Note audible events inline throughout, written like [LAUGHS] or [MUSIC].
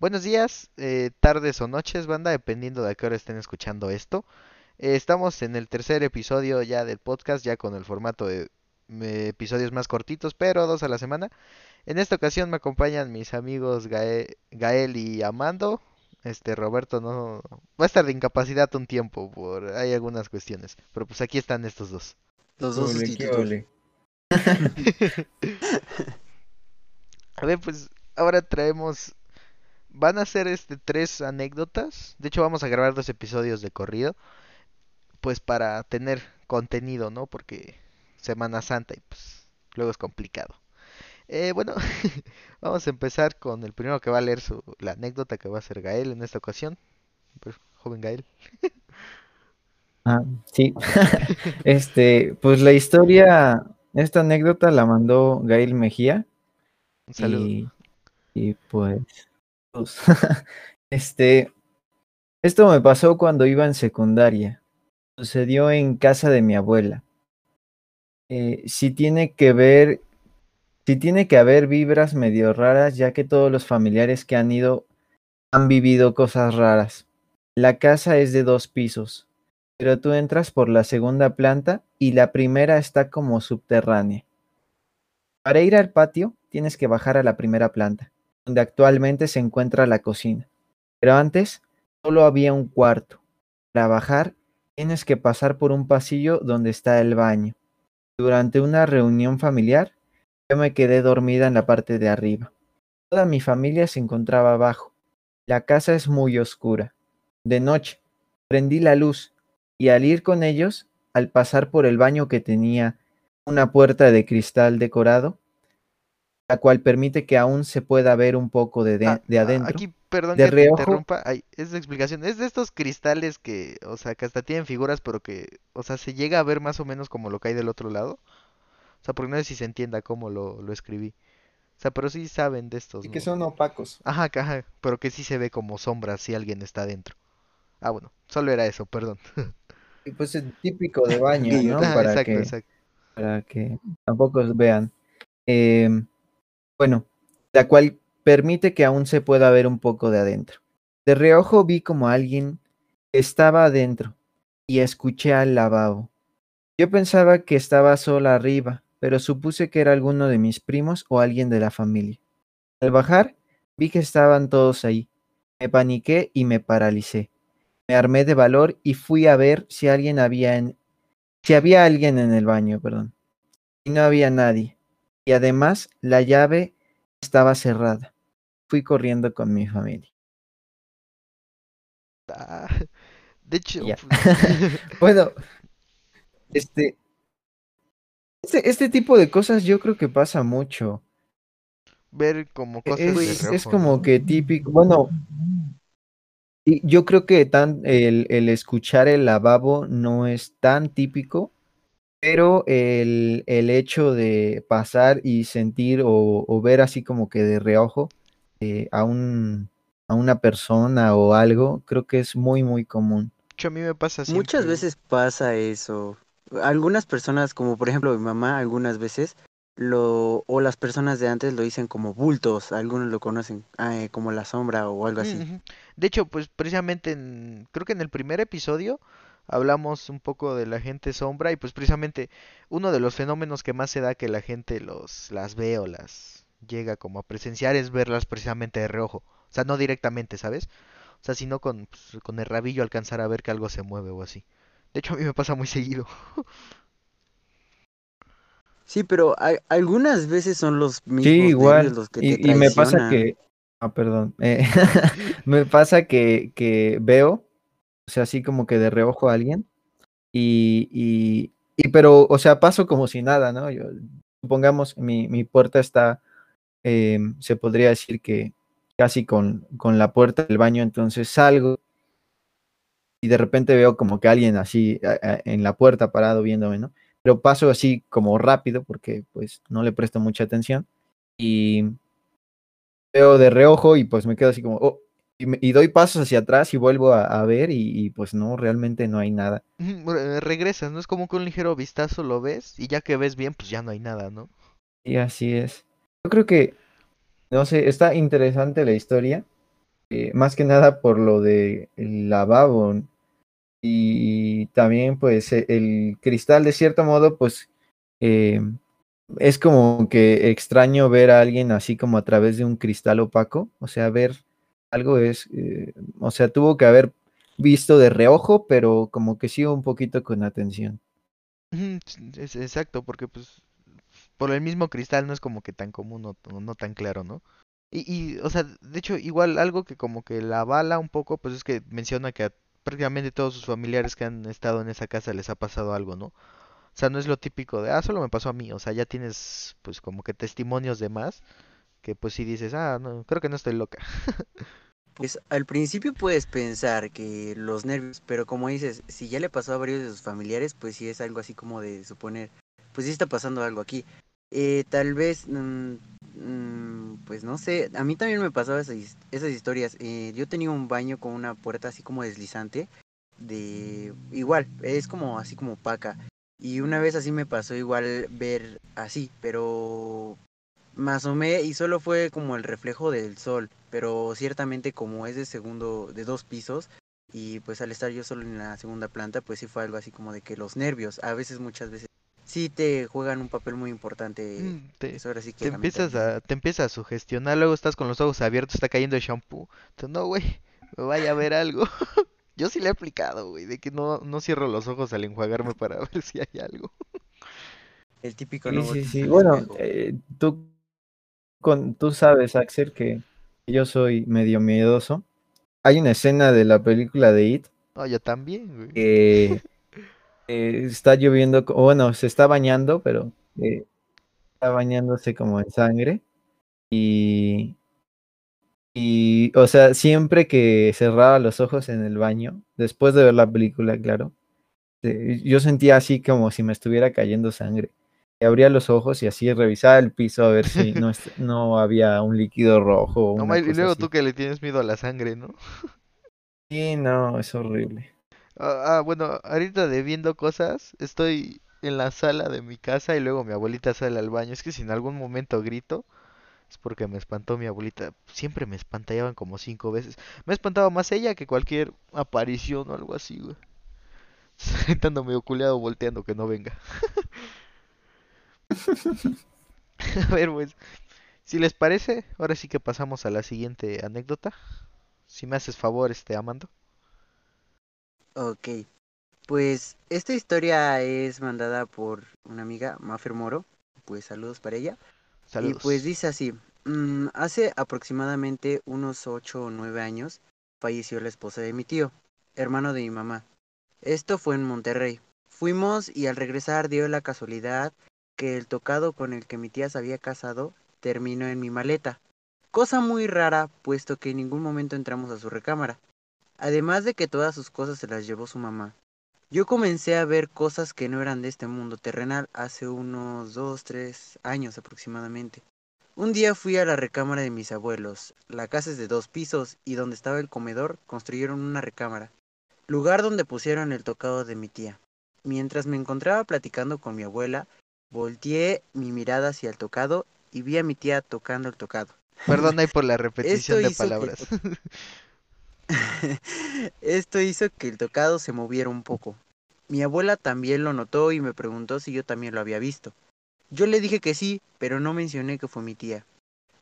Buenos días, eh, tardes o noches, banda, dependiendo de a qué hora estén escuchando esto. Eh, estamos en el tercer episodio ya del podcast, ya con el formato de eh, episodios más cortitos, pero dos a la semana. En esta ocasión me acompañan mis amigos Gae- Gael y Amando. Este Roberto no va a estar de incapacidad un tiempo por hay algunas cuestiones, pero pues aquí están estos dos. Los dos ole. [LAUGHS] [LAUGHS] A ver, pues ahora traemos van a ser este tres anécdotas. De hecho, vamos a grabar dos episodios de corrido, pues para tener contenido, ¿no? Porque Semana Santa y pues luego es complicado. Eh, bueno, [LAUGHS] vamos a empezar con el primero que va a leer su, la anécdota que va a ser Gael en esta ocasión. Pues, joven Gael. [LAUGHS] Ah, sí. [LAUGHS] Este, pues la historia, esta anécdota la mandó Gail Mejía Un saludo. y, y pues, [LAUGHS] este, esto me pasó cuando iba en secundaria. Sucedió en casa de mi abuela. Eh, sí tiene que ver, sí tiene que haber vibras medio raras, ya que todos los familiares que han ido han vivido cosas raras. La casa es de dos pisos, pero tú entras por la segunda planta y la primera está como subterránea. Para ir al patio tienes que bajar a la primera planta, donde actualmente se encuentra la cocina. Pero antes solo había un cuarto. Para bajar tienes que pasar por un pasillo donde está el baño. Durante una reunión familiar, yo me quedé dormida en la parte de arriba. Toda mi familia se encontraba abajo. La casa es muy oscura. De noche, prendí la luz y al ir con ellos, al pasar por el baño que tenía una puerta de cristal decorado, la cual permite que aún se pueda ver un poco de, de- Ah, de ah, adentro. Aquí, perdón de que te reojo. interrumpa. Ay, es de explicación. Es de estos cristales que, o sea, que hasta tienen figuras, pero que, o sea, se llega a ver más o menos como lo que hay del otro lado. O sea, porque no sé si se entienda cómo lo, lo escribí. O sea, pero sí saben de estos, Y que son opacos. Ajá, ajá, pero que sí se ve como sombra si alguien está dentro. Ah, bueno, solo era eso, perdón. Y pues es típico de [LAUGHS] baño, ¿no? Para exacto, que, exacto. para que tampoco vean. Em, bueno, la cual permite que aún se pueda ver un poco de adentro. De reojo vi como alguien estaba adentro y escuché al lavabo. Yo pensaba que estaba sola arriba, pero supuse que era alguno de mis primos o alguien de la familia. Al bajar, vi que estaban todos ahí. Me paniqué y me paralicé. Me armé de valor y fui a ver si alguien había en, si había alguien en el baño, perdón. Y no había nadie. Y además la llave estaba cerrada. Fui corriendo con mi familia. Ah, [LAUGHS] de hecho, pues, [LAUGHS] Bueno, este, este, este tipo de cosas yo creo que pasa mucho. ver como cosas de Es, es como ¿no? que típico. Bueno, y yo creo que tan, el, el escuchar el lavabo no es tan típico, pero el, el hecho de pasar y sentir o, o ver así como que de reojo eh, a un, a una persona o algo, creo que es muy, muy común. A mí me pasa Muchas siempre. veces pasa eso. Algunas personas, como por ejemplo mi mamá, algunas veces lo o las personas de antes lo dicen como bultos, algunos lo conocen eh, como la sombra o algo así. De hecho, pues precisamente en, creo que en el primer episodio hablamos un poco de la gente sombra y pues precisamente uno de los fenómenos que más se da que la gente los las ve o las llega como a presenciar es verlas precisamente de reojo. O sea, no directamente, ¿sabes? O sea, sino con, pues, con el rabillo alcanzar a ver que algo se mueve o así. De hecho, a mí me pasa muy [LAUGHS] seguido. Sí, pero a- algunas veces son los mismos Sí, igual. los que te Y, y me pasa que, ah, perdón, eh, [LAUGHS] me pasa que, que veo, o sea, así como que de reojo a alguien y, y, pero, o sea, paso como si nada, ¿no? Yo, supongamos, mi, mi puerta está, em, se podría decir que casi con, con la puerta del baño, entonces salgo y de repente veo como que alguien así en la puerta parado viéndome, ¿no? Pero paso así como rápido porque pues no le presto mucha atención y veo de reojo y pues me quedo así como, oh, y, doy pasos hacia atrás y vuelvo a, a ver y, y, pues no, realmente no hay nada. Re- Regresas, ¿no? Es como que un ligero vistazo lo ves y ya que ves bien, pues ya no hay nada, ¿no? Y así es. Yo creo que, no sé, está interesante la historia, eh, más que nada por lo de el lavabo y también pues e, el cristal de cierto modo pues eh, es como que extraño ver a alguien así como a través de un cristal opaco, o sea, ver algo es, eh, o sea, tuvo que haber visto de reojo, pero como que sí un poquito con atención. Es exacto, porque pues por el mismo cristal no es como que tan común o, o no tan claro, ¿no? Y, y, o sea, de hecho, igual algo que como que la avala un poco, pues es que menciona que a prácticamente todos sus familiares que han estado en esa casa les ha pasado algo, ¿no? O sea, no es lo típico de, ah, solo me pasó a mí, o sea, ya tienes pues como que testimonios de más, que pues sí dices, ah, no, creo que no estoy loca. [LAUGHS] Pues al principio puedes pensar que los nervios, pero como dices, si ya le pasó a varios de sus familiares, pues sí es algo así como de suponer, pues sí está pasando algo aquí. Eh, tal vez, mm, mm, pues no sé, a mí también me pasaba esas, his- esas historias. Eh, yo tenía un baño con una puerta así como deslizante, de igual, es como así como opaca. Y una vez así me pasó igual ver así, pero me asomé y solo fue como el reflejo del sol, pero ciertamente como es de segundo, de dos pisos, y pues al estar yo solo en la segunda planta, pues sí fue algo así como de que los nervios, a veces, muchas veces, sí te juegan un papel muy importante, Mm, Te, eso ahora sí te que empiezas a, te empiezas a sugestionar, luego estás con los ojos abiertos, está cayendo el shampoo. Entonces, no, güey, me vaya a ver algo. [LAUGHS] Yo sí le he aplicado, güey, de que no, no cierro los ojos al enjuagarme para [LAUGHS] ver si hay algo. El típico Sí, no sí, sí. al Bueno, eh, tú, con, tú sabes, Axel, que yo soy medio miedoso. Hay una escena de la película de It No, yo también, güey. que [LAUGHS] eh, está lloviendo, bueno, se está bañando, pero eh, está bañándose como en sangre. Y, y, o sea, siempre que cerraba los ojos en el baño, después de ver la película, claro, eh, yo sentía así como si me estuviera cayendo sangre. Abría los ojos y así revisaba el piso a ver si no, [LAUGHS] no había un líquido rojo o No, y luego tú que le tienes miedo a la sangre, ¿no? Sí, no, es horrible. Ah, ah, bueno, ahorita de viendo cosas, estoy en la sala de mi casa y luego mi abuelita sale al baño. Es que si en algún momento grito, es porque me espantó mi abuelita. Siempre me espantaban como cinco veces. Me ha espantado más ella que cualquier aparición o algo así, güey. [LAUGHS] Estando medio culeado volteando que no venga. [LAUGHS] [LAUGHS] A ver, pues, si les parece, ahora sí que pasamos a la siguiente anécdota. Si me haces favor, este, Amando. Ok, pues esta historia es mandada por una amiga, Mafer Moro, pues saludos para ella. Y pues Saludos. dice así, "Mm, hace aproximadamente unos 8 o 9 años falleció la esposa de mi tío, hermano de mi mamá. Esto fue en Monterrey. Fuimos y al regresar dio la casualidad que el tocado con el que mi tía se había casado terminó en mi maleta. Cosa muy rara, puesto que en ningún momento entramos a su recámara. Además de que todas sus cosas se las llevó su mamá. Yo comencé a ver cosas que no eran de este mundo terrenal hace unos dos, tres años aproximadamente. Un día fui a la recámara de mis abuelos. La casa es de dos pisos y donde estaba el comedor construyeron una recámara, lugar donde pusieron el tocado de mi tía. Mientras me encontraba platicando con mi abuela, volteé mi mirada hacia el tocado y vi a mi tía tocando el tocado. Perdón ahí por la [LAUGHS] repetición de que palabras. [LAUGHS] Esto hizo que el tocado se moviera un poco. Mi abuela también lo notó y me preguntó si yo también lo había visto. Yo le dije que sí, pero no mencioné que fue mi tía.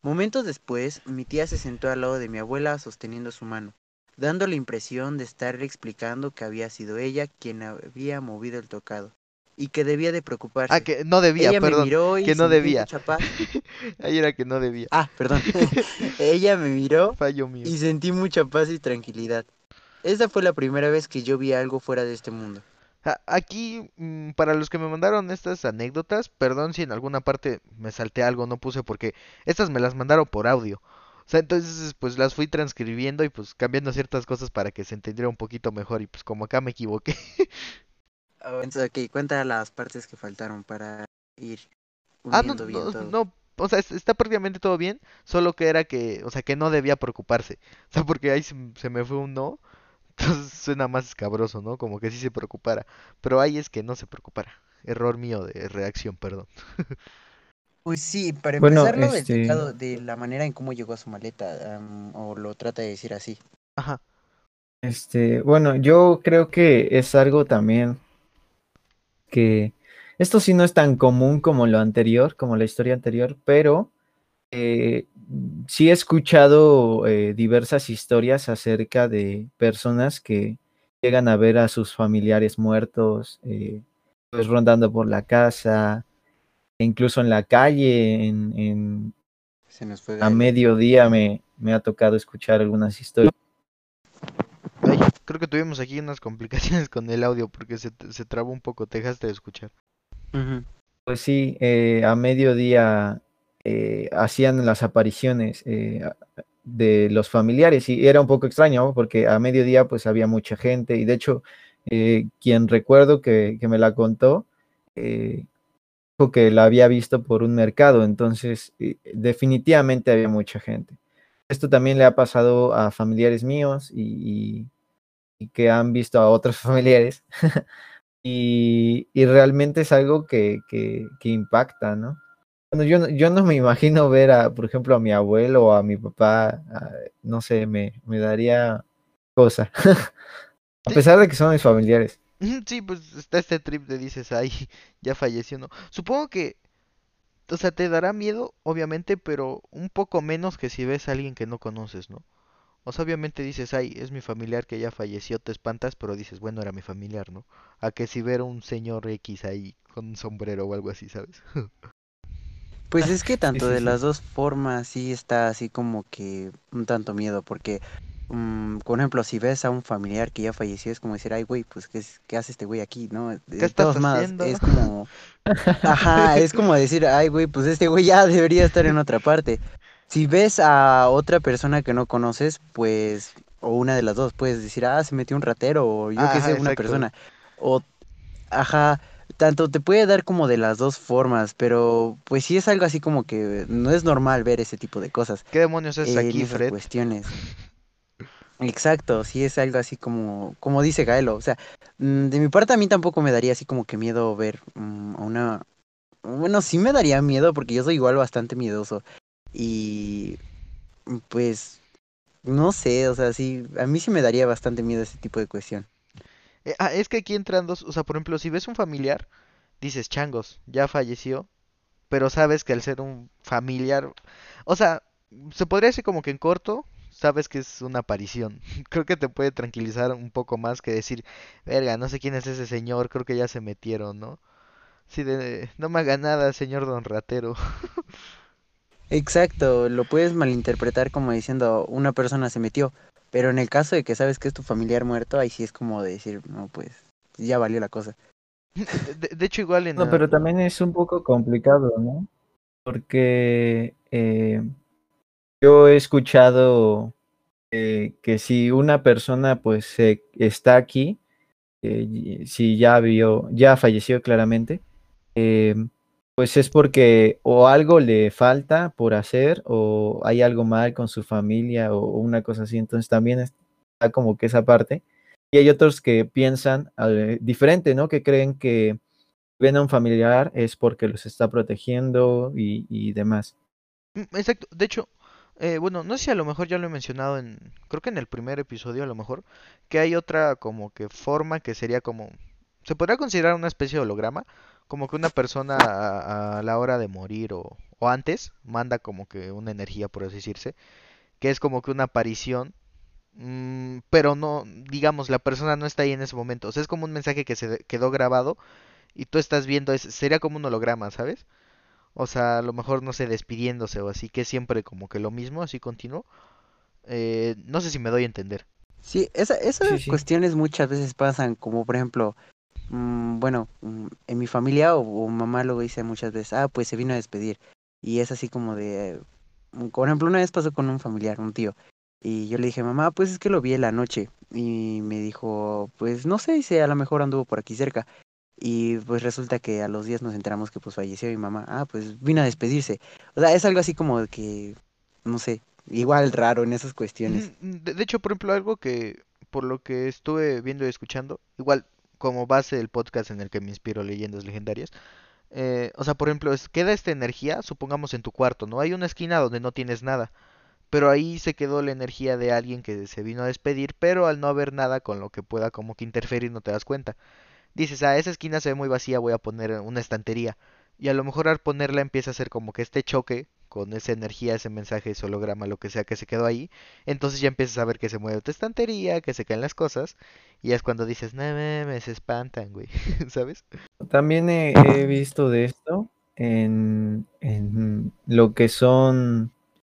Momentos después, mi tía se sentó al lado de mi abuela sosteniendo su mano, dando la impresión de estarle explicando que había sido ella quien había movido el tocado y que debía de Ah, preocuparse. que no debía, Ella me perdón. miró Que y no sentí debía. [LAUGHS] Ahí era que no debía. Ah, perdón. [LAUGHS] Ella me miró Fallo mío. y sentí mucha paz y tranquilidad. Esta fue la primera vez que yo vi algo fuera de este mundo. A- Aquí, mm, para los que me mandaron estas anécdotas, perdón si en alguna parte me salté algo, no puse porque estas me las mandaron por audio. O sea, entonces pues las fui transcribiendo y pues cambiando ciertas cosas para que se entendiera un poquito mejor y pues como acá me equivoqué. [LAUGHS] Entonces, ok, cuenta las partes que faltaron para ir Ah, no, bien no, todo. no, o sea, es- está prácticamente todo bien, solo que era que, o sea, que no debía preocuparse. O sea, porque ahí se, se me fue un no, [LAUGHS] entonces suena más escabroso, ¿no? Como que sí se preocupara. Pero ahí es que no se preocupara. Error mío de reacción, perdón. [LAUGHS] Pues sí, para Bueno, empezar lo del este- teclado, de la manera en cómo llegó a su maleta, am, o lo trata de decir así. Ajá. Este, bueno, yo creo que es algo también que esto sí no es tan común como lo anterior, como la historia anterior, pero eh, sí he escuchado eh, diversas historias acerca de personas que llegan a ver a sus familiares muertos, eh, pues rondando por la casa, e incluso en la calle, en, en- Se nos fue a mediodía me, me ha tocado escuchar algunas historias. Ay, creo que tuvimos aquí unas complicaciones con el audio porque se, se trabó un poco, te dejaste de escuchar. Pues sí, eh, a mediodía eh, hacían las apariciones eh, de los familiares y era un poco extraño porque a mediodía pues había mucha gente y de hecho eh, quien recuerdo que, que me la contó dijo que la había visto por un mercado, entonces definitivamente había mucha gente. Esto también le ha pasado a familiares míos y- y que han visto a otros [LAUGHS] familiares. Y, y realmente es algo que, que, que impacta, ¿no? Bueno, yo, no- yo no me imagino ver a, por ejemplo, a mi abuelo o a mi papá, a- no sé, me, me daría cosa. [LAUGHS] A pesar de que son mis familiares. Sí, pues está este trip de dices, ay, [LAUGHS] ya falleció, ¿no? Supongo que, o sea, te dará miedo, obviamente, pero un poco menos que si ves a alguien que no conoces, ¿no? O sea, obviamente dices, ay, es mi familiar que ya falleció, te espantas, pero dices, bueno, era mi familiar, ¿no? A que si ver a un señor X ahí con un sombrero o algo así, ¿sabes? Pues [LAUGHS] es que tanto sí, de sí. las dos formas sí está así como que un tanto miedo, porque, mm, por ejemplo, si ves a un familiar que ya falleció, es como decir, ay, güey, pues, ¿qué, es- qué hace este güey aquí, no? De ¿Qué estás todos haciendo? es como, [LAUGHS] ajá, es como decir, ay, güey, pues este güey ya debería estar en otra parte. Si ves a otra persona que no conoces, pues, o una de las dos, puedes decir, ah, se metió un ratero, o yo qué sé, una exacto. persona. O, ajá, tanto te puede dar como de las dos formas, pero pues sí es algo así como que no es normal ver ese tipo de cosas ¿Qué demonios es en aquí, Fred? cuestiones. [LAUGHS] Exacto, sí es algo así como, como dice Gaelo, o sea, mm, de mi parte a mí tampoco me daría así como que miedo ver mm, a una... Bueno, sí me daría miedo porque yo soy igual bastante miedoso y pues no sé, o sea, sí, a mí sí me daría bastante miedo ese tipo de cuestión. Eh, ah, es que aquí entran dos, o sea, por ejemplo, si ves un familiar, dices, changos, ya falleció, pero sabes que al ser un familiar, o sea, se podría decir como que en corto, sabes que es una aparición. [LAUGHS] Creo que te puede tranquilizar un poco más que decir, verga, no sé quién es ese señor, creo que ya se metieron, ¿no? Sí, de, no me haga nada, señor don ratero. [LAUGHS] Exacto, lo puedes malinterpretar como diciendo una persona se metió, pero en el caso de que sabes que es tu familiar muerto, ahí sí es como de decir, no, pues ya valió la cosa. [LAUGHS] De, de hecho, igual en... No, pero también es un poco complicado, ¿no? Porque eh, yo he escuchado eh, que si una persona pues se- está aquí, eh, si ya vio, ya falleció claramente, eh, pues es porque o algo le falta por hacer o hay algo mal con su familia o una cosa así. Entonces también está como que esa parte. Y hay otros que piensan eh, diferente, ¿no? Que creen que ven a un familiar es porque los está protegiendo y, y demás. Mm, Exacto, de hecho, eh, bueno, no sé si a lo mejor ya lo he mencionado en, creo que en el primer episodio a lo mejor, que hay otra como que forma que sería como, se podría considerar una especie de holograma, como que una persona a, a la hora de morir o, o antes manda como que una energía, por así decirse, que es como que una aparición, mm, pero no, digamos, la persona no está ahí en ese momento, o sea, es como un mensaje que se quedó grabado y tú estás viendo, es, sería como un holograma, ¿sabes? O sea, a lo mejor no sé, despidiéndose o así, que es siempre como que lo mismo, así continuo. Eh, no sé si me doy a entender. Sí, esa, esas Sí, sí. cuestiones muchas veces pasan, como por ejemplo, mm, bueno, mm, en mi familia o, mamá lo dice muchas veces, ah, pues se vino a despedir. Y es así como de, mm, por ejemplo, una vez pasó con un familiar, un tío, y yo le dije, mamá, pues es que lo vi en la noche. Y me dijo, pues no sé, dice, a lo mejor anduvo por aquí cerca. Y pues resulta que a los días nos enteramos que pues falleció mi mamá. Ah, pues vino a despedirse. O sea, es algo así como que, no sé, igual raro en esas cuestiones. De hecho, por ejemplo, algo que por lo que estuve viendo y escuchando, igual como base del podcast en el que me inspiro leyendas legendarias, eh, o sea, por ejemplo, queda esta energía, supongamos en tu cuarto, ¿no? Hay una esquina donde no tienes nada, pero ahí se quedó la energía de alguien que se vino a despedir, pero al no haber nada con lo que pueda como que interferir no te das cuenta. Dices, ah, esa esquina se ve muy vacía, voy a poner una estantería. Y a lo mejor al ponerla empieza a hacer como que este choque con esa energía, ese mensaje, ese holograma, lo que sea que se quedó ahí. Entonces ya empiezas a ver que se mueve tu estantería, que se caen las cosas. Y es cuando dices, no me se espantan, güey. [LAUGHS] ¿Sabes? También he, he visto de esto en, en, lo que son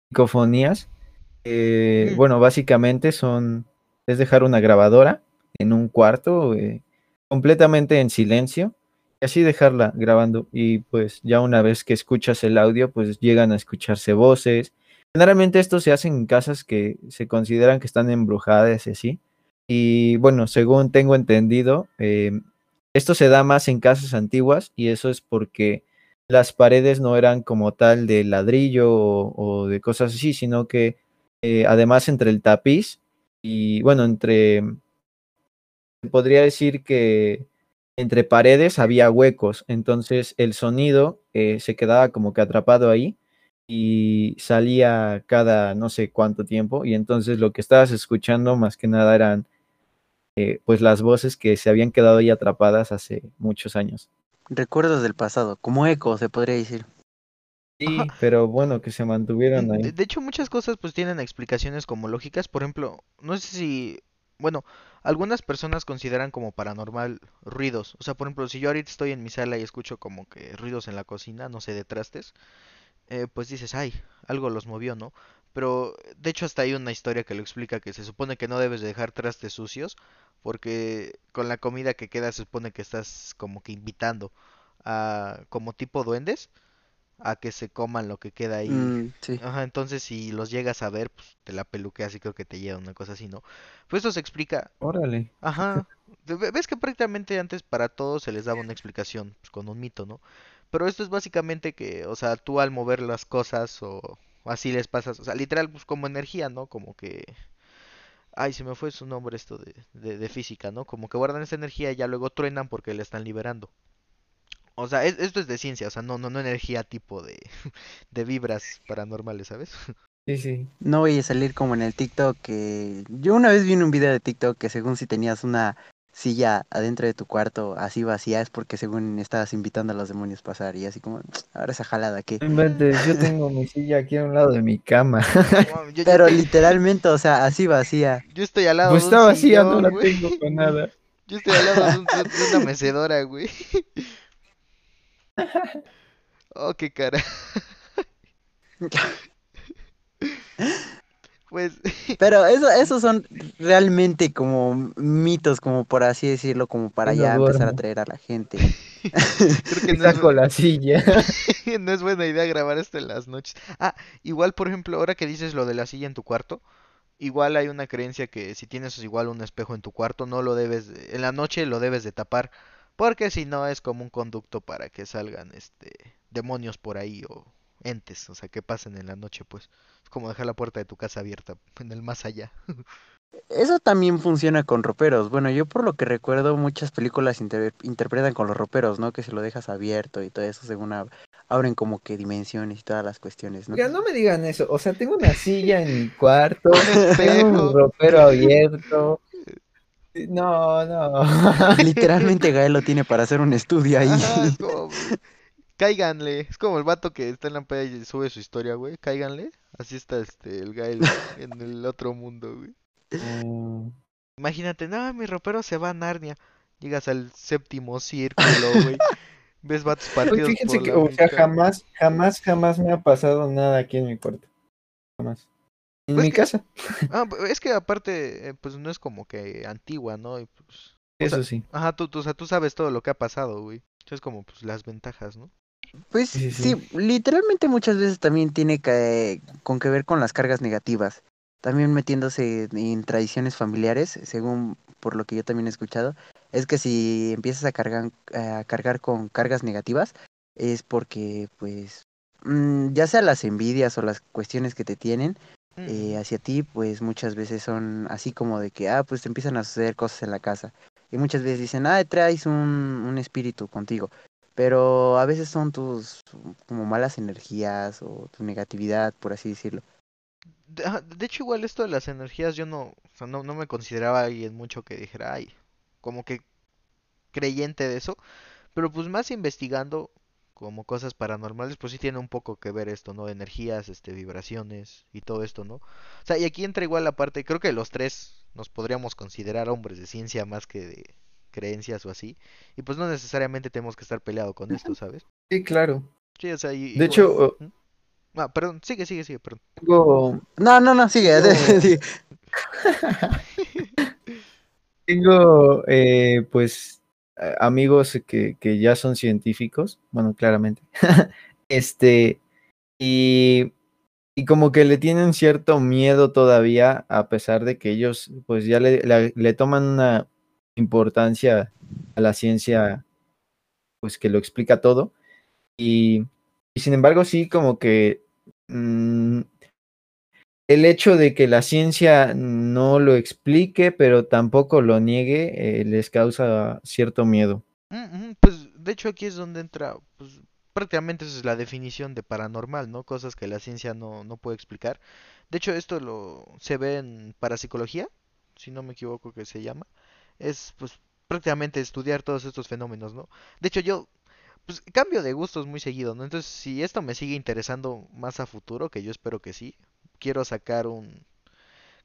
psicofonías. Eh, Mm. Bueno, básicamente son, es dejar una grabadora en un cuarto eh, completamente en silencio así dejarla grabando y pues ya una vez que escuchas el audio pues llegan a escucharse voces. Generalmente esto se hace en casas que se consideran que están embrujadas y así. Y bueno, según tengo entendido, eh, esto se da más en casas antiguas y eso es porque las paredes no eran como tal de ladrillo o, o de cosas así, sino que eh, además entre el tapiz y bueno, entre, podría decir que entre paredes había huecos, entonces el sonido eh, se quedaba como que atrapado ahí y salía cada no sé cuánto tiempo y entonces lo que estabas escuchando más que nada eran eh, pues las voces que se habían quedado ahí atrapadas hace muchos años. Recuerdos del pasado, como eco, se podría decir. Sí, Ajá. pero bueno, que se mantuvieron Mm, De, ahí. de hecho, muchas cosas pues tienen explicaciones como lógicas. Por ejemplo, no sé si, bueno, algunas personas consideran como paranormal ruidos. O sea, por ejemplo, si yo ahorita estoy en mi sala y escucho como que ruidos en la cocina, no sé, de trastes, eh, pues dices, ay, algo los movió, ¿no? Pero de hecho hasta hay una historia que lo explica que se supone que no debes de dejar trastes sucios porque con la comida que queda se supone que estás como que invitando a como tipo duendes a que se coman lo que queda ahí. Mm, sí. Ajá, entonces si los llegas a ver, pues te la peluqueas y creo que te lleva una cosa así, ¿no? Pues esto se explica, Órale. ajá, ves que prácticamente antes para todos se les daba una explicación, pues con un mito, ¿no? Pero esto es básicamente que, o sea, tú al mover las cosas o así les pasas, o sea, literal, pues como energía, ¿no? Como que, ay, se me fue su nombre esto de, de, de física, ¿no? Como que guardan esa energía y ya luego truenan porque la están liberando. O sea, es- esto es de ciencia, o sea, no, no, no energía tipo de, [LAUGHS] de vibras paranormales, ¿sabes? [LAUGHS] Sí, sí. No voy a salir como en el TikTok que... Yo una vez vi en un video de TikTok que según si tenías una silla adentro de tu cuarto así vacía es porque según estabas invitando a los demonios a pasar y así como, ahora esa jalada que... Yo tengo mi silla aquí a un lado de mi cama. [LAUGHS] No mames, yo, yo Pero te- literalmente, o sea, así vacía. yo estoy al lado Pues de un está vacía, no la tengo con nada. Yo estoy al lado de, un- de- de una mecedora, güey. [LAUGHS] Oh, qué cara. [LAUGHS] Pues, [LAUGHS] Pero eso, esos son realmente como mitos, como por así decirlo, como para no ya empezar a atraer a la gente. creo que no es, la silla. no es buena idea grabar esto en las noches. Ah, igual, por ejemplo, ahora que dices lo de la silla en tu cuarto, igual hay una creencia que si tienes igual un espejo en tu cuarto, no lo debes, de- en la noche lo debes de tapar, porque si no es como un conducto para que salgan, este, demonios por ahí o entes, o sea, que pasen en la noche, pues. Es como dejar la puerta de tu casa abierta en el más allá. Eso también funciona con roperos. Bueno, yo por lo que recuerdo, muchas películas inter- interpretan con los roperos, ¿no? Que si lo dejas abierto y todo eso, según ab- abren como que dimensiones y todas las cuestiones, ¿no? Oiga, no me digan eso. O sea, tengo una silla en mi cuarto, [LAUGHS] tengo espejo. un ropero abierto. No, no. [LAUGHS] Literalmente Gael lo tiene para hacer un estudio ahí. Ajá, es como, cáiganle. Es como el vato que está en la peda y sube su historia, güey. Cáiganle. Así está este el Gael en el otro mundo, güey. Mm, Imagínate, no, mi ropero se va a Narnia. Llegas al séptimo círculo, güey. Ves vatos Pues partidos fíjense por que, la o sea, jamás, jamás, jamás me ha pasado nada aquí en mi cuarto. Jamás. En Pues mi que- casa. Ah, es que aparte, eh, pues no es como que antigua, ¿no? Y pues, o sea, Eso sí. ajá, tú, tú, o sea, tú sabes todo lo que ha pasado, güey. Eso es como, pues, las ventajas, ¿no? Pues Sí, sí, sí. literalmente muchas veces también tiene que, con que ver con las cargas negativas. También metiéndose en tradiciones familiares, según por lo que yo también he escuchado, es que si empiezas a cargar, a cargar con cargas negativas, es porque, pues, mm, ya sea las envidias o las cuestiones que te tienen eh, Mm. hacia ti, pues muchas veces son así como de que, ah, pues te empiezan a suceder cosas en la casa. Y muchas veces dicen, ah, traes un, un espíritu contigo. pero a veces son tus como malas energías o tu negatividad, por así decirlo. De, hecho, igual esto de las energías, yo no, o sea, no, no me consideraba alguien mucho que dijera, ay, como que creyente de eso, pero pues más investigando como cosas paranormales, pues sí tiene un poco que ver esto, ¿no? Energías, este, vibraciones y todo esto, ¿no? O sea, y aquí entra igual la parte, creo que los tres nos podríamos considerar hombres de ciencia más que de creencias o así, y pues no necesariamente tenemos que estar peleado con esto, ¿sabes? Sí, claro. Sí, o sea, y- De igual- hecho, ¿Mm? Ah, perdón, sigue, sigue, sigue, perdón. tengo, No, no, no, sigue. No. sigue. [LAUGHS] [LAUGHS] [LAUGHS] tengo eh, pues amigos que, que ya son científicos, bueno, claramente. [LAUGHS] Este, y, y como que le tienen cierto miedo todavía, a pesar de que ellos pues ya le, le toman una importancia a la ciencia, pues que lo explica todo. Y, y sin embargo, sí, como que mm, el hecho de que la ciencia no lo explique, pero tampoco lo niegue, eh, les causa cierto miedo. Mm, ujú, Pues de hecho aquí es donde entra, pues prácticamente esa es la definición de paranormal, ¿no? Cosas que la ciencia no, no puede explicar. De hecho esto lo se ve en parapsicología, si no me equivoco que se llama. Es pues prácticamente estudiar todos estos fenómenos, ¿no? De hecho yo pues cambio de gustos muy seguido, ¿no? Entonces si esto me sigue interesando más a futuro, que yo espero que sí, quiero sacar un,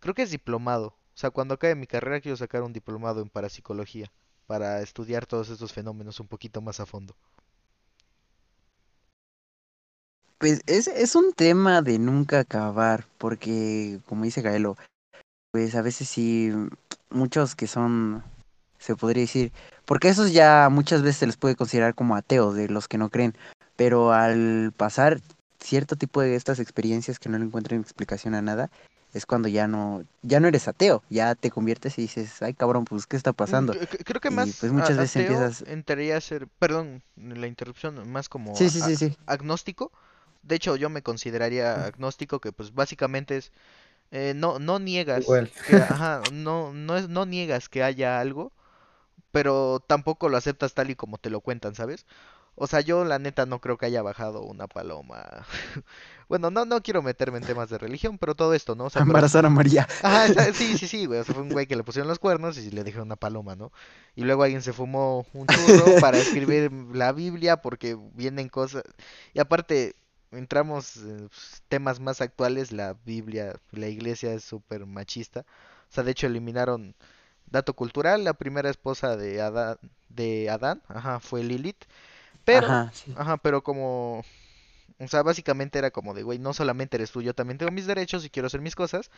creo que es diplomado. O sea, cuando acabe mi carrera quiero sacar un diplomado en parapsicología para estudiar todos estos fenómenos un poquito más a fondo. Pues es, es un tema de nunca acabar, porque como dice Gaelo, pues a veces sí, muchos que son, se podría decir, porque esos ya muchas veces se les puede considerar como ateos, de los que no creen, pero al pasar cierto tipo de estas experiencias que no le encuentran explicación a nada, es cuando ya no, ya no eres ateo, ya te conviertes y dices, ay cabrón, pues ¿qué está Mm, pasando? c- Creo que Y, más pues, muchas a- veces ateo empiezas- entraría a ser, perdón, la interrupción, más como Sí, sí, a- sí, sí. agnóstico. De hecho, yo me consideraría agnóstico, que pues básicamente es eh, no no niegas que [LAUGHS] ajá, no no es no niegas que haya algo, pero tampoco lo aceptas tal y como te lo cuentan, ¿sabes? O sea, yo la neta no creo que haya bajado una paloma. [LAUGHS] Bueno, no no quiero meterme en temas de religión, pero todo esto, ¿no? O sea, pero- Embarazar a María. Ajá, [LAUGHS] sí, sí, sí, güey. O sea, fue un güey que le pusieron los cuernos y le dijeron una paloma, ¿no? Y luego alguien se fumó un churro [LAUGHS] para escribir la Biblia porque vienen cosas. Y aparte, entramos en temas más actuales. La Biblia, la iglesia es súper machista. O sea, de hecho, eliminaron. Dato cultural: la primera esposa de Adán, de Adán, ajá, fue Lilith. Pero, Ajá, sí. Ajá, pero como, o sea, básicamente era como de, güey, no solamente eres tú, yo también tengo mis derechos y quiero hacer mis cosas.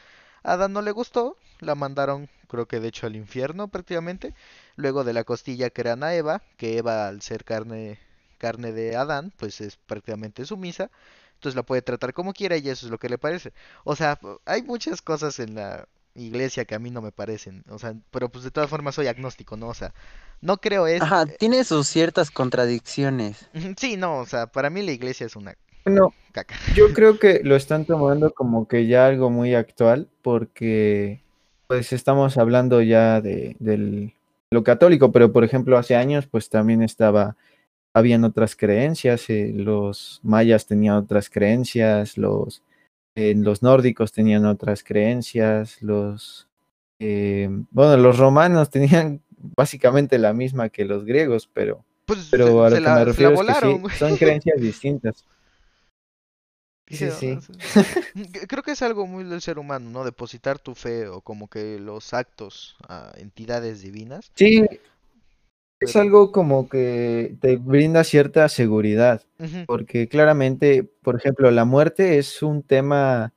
A Adán no le gustó, la mandaron, creo que de hecho al infierno prácticamente. Luego de la costilla crean a Eva, que Eva al ser carne, carne de Adán, pues es prácticamente sumisa. Entonces la puede tratar como quiera y eso es lo que le parece. O sea, hay muchas cosas en la iglesia que a mí no me parecen. O sea, pero pues de todas formas soy agnóstico, ¿no? O sea, no creo es... Ajá, tiene sus ciertas contradicciones. Sí, no, o sea, para mí la iglesia es una Bueno, caca. yo creo que lo están tomando como que ya algo muy actual, porque pues estamos hablando ya de, del- lo católico, pero por ejemplo hace años pues también estaba, habían otras creencias, eh, los mayas tenían otras creencias, los, eh, los nórdicos tenían otras creencias, los, eh, bueno, los romanos [LAUGHS] tenían básicamente la misma que los griegos, pero, Pues pero se, a lo se que la, me refiero es que sí, son [LAUGHS] creencias distintas. Sí, Sí, [LAUGHS] c- Creo que es algo muy del ser humano, ¿no? Depositar tu fe o como que los actos a entidades divinas. Sí, es algo como que te brinda cierta seguridad, porque claramente, por ejemplo, la muerte es un tema